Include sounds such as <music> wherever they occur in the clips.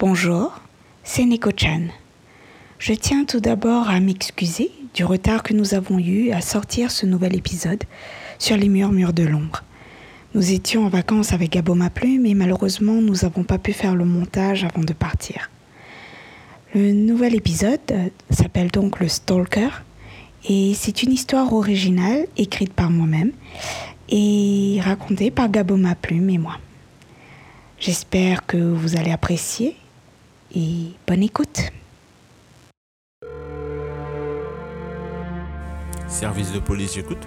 Bonjour, c'est Neko-chan. Je tiens tout d'abord à m'excuser du retard que nous avons eu à sortir ce nouvel épisode sur les murmures de l'ombre. Nous étions en vacances avec Gabo Plume et malheureusement nous n'avons pas pu faire le montage avant de partir. Le nouvel épisode s'appelle donc Le Stalker et c'est une histoire originale écrite par moi-même et racontée par Gabo Plume et moi. J'espère que vous allez apprécier et bonne écoute. Service de police, j'écoute.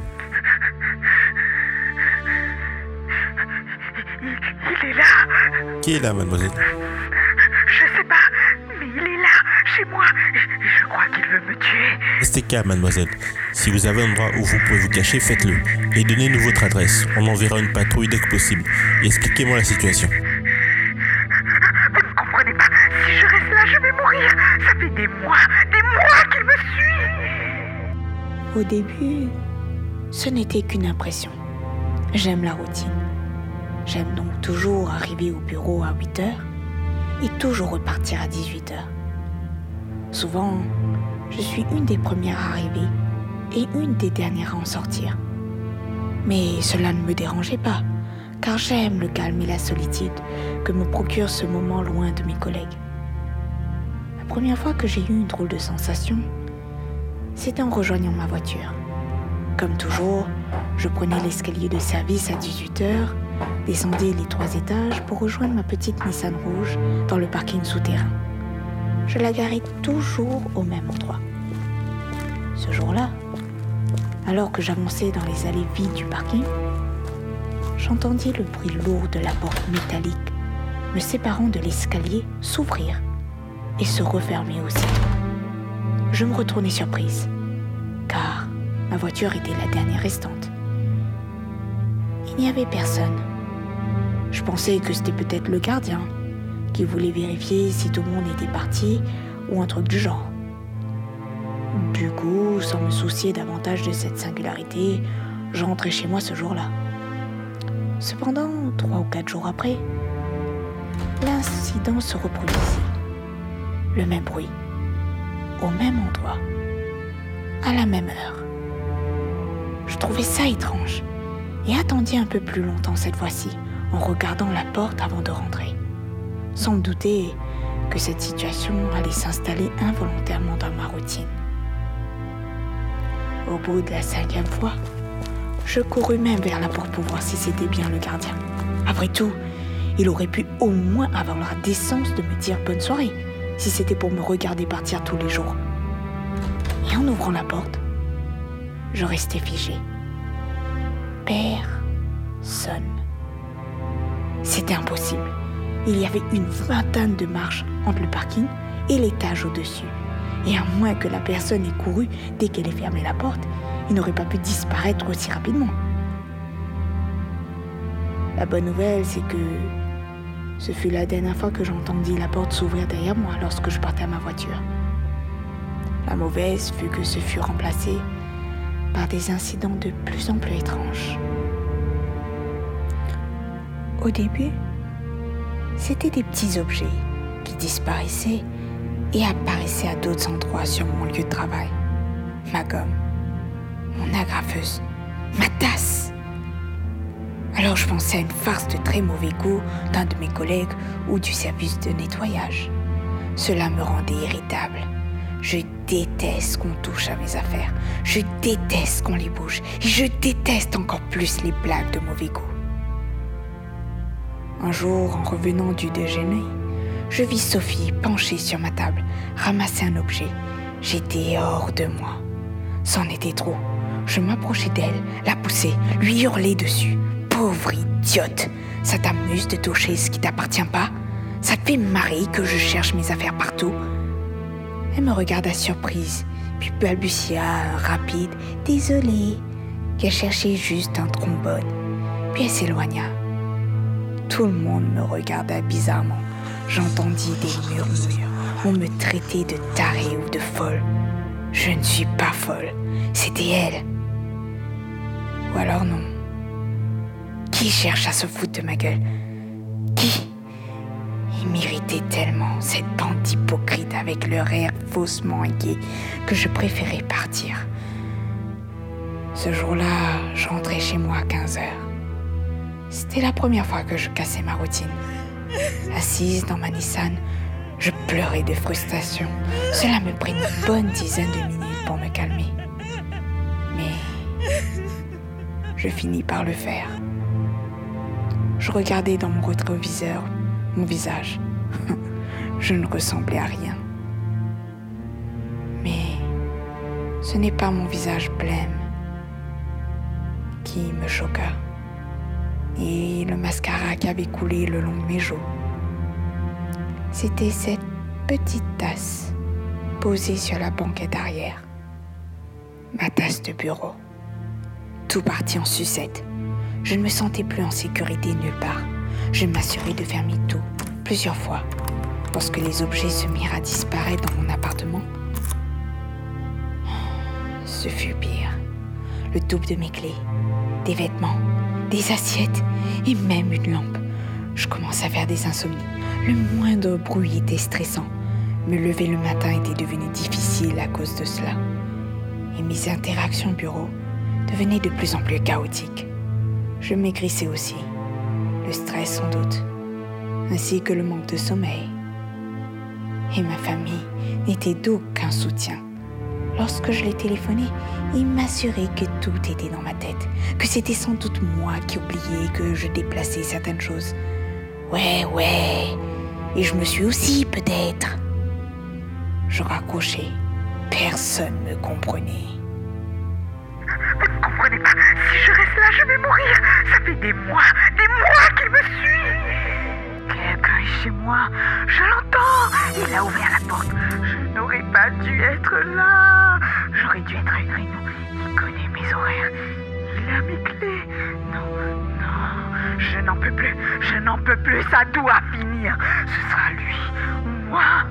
Il est là. Qui est là, mademoiselle? Je sais pas, mais il est là, chez moi. Je crois qu'il veut me tuer. Restez calme, mademoiselle. Si vous avez un endroit où vous pouvez vous cacher, faites-le. Et donnez-nous votre adresse. On enverra une patrouille dès que possible. Et expliquez-moi la situation. Au début, ce n'était qu'une impression. J'aime la routine. J'aime donc toujours arriver au bureau à 8 heures et toujours repartir à 18 heures. Souvent, je suis une des premières à arriver et une des dernières à en sortir. Mais cela ne me dérangeait pas, car j'aime le calme et la solitude que me procure ce moment loin de mes collègues. La première fois que j'ai eu une drôle de sensation, c'était en rejoignant ma voiture. Comme toujours, je prenais l'escalier de service à 18h, descendais les trois étages pour rejoindre ma petite Nissan rouge dans le parking souterrain. Je la garais toujours au même endroit. Ce jour-là, alors que j'avançais dans les allées vides du parking, j'entendis le bruit lourd de la porte métallique me séparant de l'escalier s'ouvrir et se refermer aussi. Je me retournai surprise, car ma voiture était la dernière restante. Il n'y avait personne. Je pensais que c'était peut-être le gardien qui voulait vérifier si tout le monde était parti ou un truc du genre. Du coup, sans me soucier davantage de cette singularité, je chez moi ce jour-là. Cependant, trois ou quatre jours après, l'incident se reproduisit. Le même bruit, au même endroit, à la même heure. Je trouvais ça étrange et attendis un peu plus longtemps cette fois-ci en regardant la porte avant de rentrer, sans me douter que cette situation allait s'installer involontairement dans ma routine. Au bout de la cinquième fois, je courus même vers la porte pour voir si c'était bien le gardien. Après tout, il aurait pu au moins avoir la décence de me dire bonne soirée, si c'était pour me regarder partir tous les jours. Et en ouvrant la porte, je restais figé. Personne. C'était impossible. Il y avait une vingtaine de marches entre le parking et l'étage au-dessus. Et à moins que la personne ait couru dès qu'elle ait fermé la porte, il n'aurait pas pu disparaître aussi rapidement. La bonne nouvelle, c'est que ce fut la dernière fois que j'entendis la porte s'ouvrir derrière moi lorsque je partais à ma voiture. La mauvaise fut que ce fut remplacé par des incidents de plus en plus étranges. Au début, c'était des petits objets qui disparaissaient et apparaissaient à d'autres endroits sur mon lieu de travail. Ma gomme, mon agrafeuse, ma tasse. Alors je pensais à une farce de très mauvais goût d'un de mes collègues ou du service de nettoyage. Cela me rendait irritable. Je déteste qu'on touche à mes affaires. Je déteste qu'on les bouge. Et je déteste encore plus les blagues de mauvais goût. Un jour, en revenant du déjeuner, je vis Sophie penchée sur ma table, ramasser un objet. J'étais hors de moi. C'en était trop. Je m'approchai d'elle, la poussai, lui hurlai dessus. Pauvre idiote, ça t'amuse de toucher ce qui t'appartient pas? Ça te fait marrer que je cherche mes affaires partout? Elle me regarda surprise, puis balbutia rapide, désolée, qu'elle cherchait juste un trombone. Puis elle s'éloigna. Tout le monde me regarda bizarrement. J'entendis des murmures. On me traitait de tarée ou de folle. Je ne suis pas folle. C'était elle. Ou alors non. Qui cherche à se foutre de ma gueule Qui Il m'irritait tellement, cette bande hypocrite avec leur air faussement inquiet, que je préférais partir. Ce jour-là, je rentrais chez moi à 15 heures. C'était la première fois que je cassais ma routine. Assise dans ma Nissan, je pleurais de frustration. Cela me prit une bonne dizaine de minutes pour me calmer. Mais je finis par le faire. Je regardais dans mon rétroviseur mon visage. <laughs> je ne ressemblais à rien. Mais ce n'est pas mon visage blême qui me choqua, et le mascara qui avait coulé le long de mes joues. C'était cette petite tasse posée sur la banquette arrière. Ma tasse de bureau. Tout partit en sucette. Je ne me sentais plus en sécurité nulle part. Je m'assurais de faire mi-tour plusieurs fois lorsque les objets se mirent à disparaître dans mon appartement. Ce fut pire. Le double de mes clés, des vêtements, des assiettes et même une lampe. Je commence à faire des insomnies. Le moindre bruit était stressant. Me lever le matin était devenu difficile à cause de cela. Et mes interactions au bureau devenaient de plus en plus chaotiques. Je maigrissais aussi. Le stress sans doute, ainsi que le manque de sommeil. Et ma famille n'était d'aucun soutien. Lorsque je l'ai téléphoné, il m'assurait que tout était dans ma tête, que c'était sans doute moi qui oubliais que je déplaçais certaines choses. Ouais, ouais, et je me suis aussi peut-être. Je raccrochais. Personne ne comprenait. Si je reste là, je vais mourir. Ça fait des mois, des mois qu'il me suit. Quelqu'un est chez moi. Je l'entends. Il a ouvert la porte. Je n'aurais pas dû être là. J'aurais dû être à une réunion. Il connaît mes horaires. Il a mes clés. Non, non. Je n'en peux plus. Je n'en peux plus. Ça doit finir. Ce sera lui moi.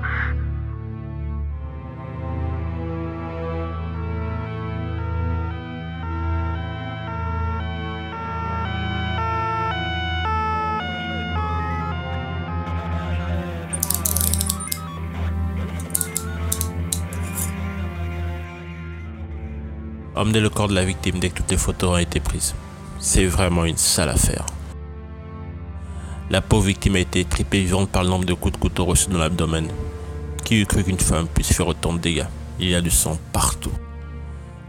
Emmener le corps de la victime dès que toutes les photos ont été prises. C'est vraiment une sale affaire. La pauvre victime a été tripée vivante par le nombre de coups de couteau reçus dans l'abdomen. Qui eût cru qu'une femme puisse faire autant de dégâts? Il y a du sang partout.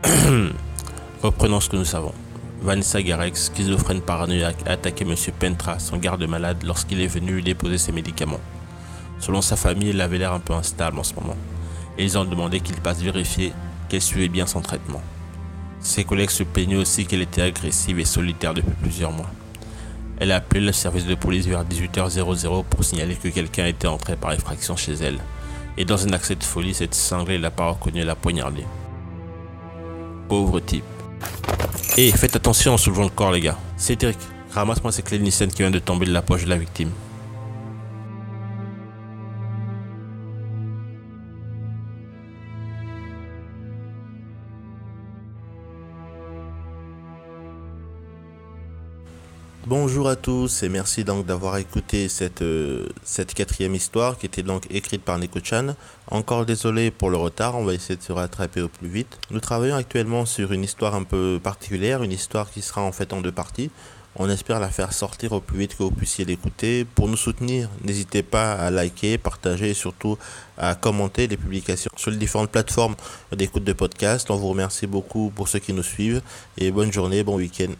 <clears throat> Reprenons ce que nous savons. Vanessa Garex, schizophrène paranoïaque, a attaqué M. Pentra, son garde-malade, lorsqu'il est venu lui déposer ses médicaments. Selon sa famille, il avait l'air un peu instable en ce moment. Et ils ont demandé qu'il passe vérifier qu'elle suivait bien son traitement. Ses collègues se plaignaient aussi qu'elle était agressive et solitaire depuis plusieurs mois. Elle a appelé le service de police vers 18h00 pour signaler que quelqu'un était entré par effraction chez elle. Et dans un accès de folie, cette cinglée l'a pas reconnu et l'a poignardé. Pauvre type. Et faites attention en soulevant le corps, les gars. Cédric, ramasse-moi ces clés qui viennent de tomber de la poche de la victime. Bonjour à tous et merci donc d'avoir écouté cette, euh, cette quatrième histoire qui était donc écrite par Neko-chan. Encore désolé pour le retard, on va essayer de se rattraper au plus vite. Nous travaillons actuellement sur une histoire un peu particulière, une histoire qui sera en fait en deux parties. On espère la faire sortir au plus vite que vous puissiez l'écouter. Pour nous soutenir, n'hésitez pas à liker, partager et surtout à commenter les publications sur les différentes plateformes d'écoute de podcast. On vous remercie beaucoup pour ceux qui nous suivent et bonne journée, bon week-end.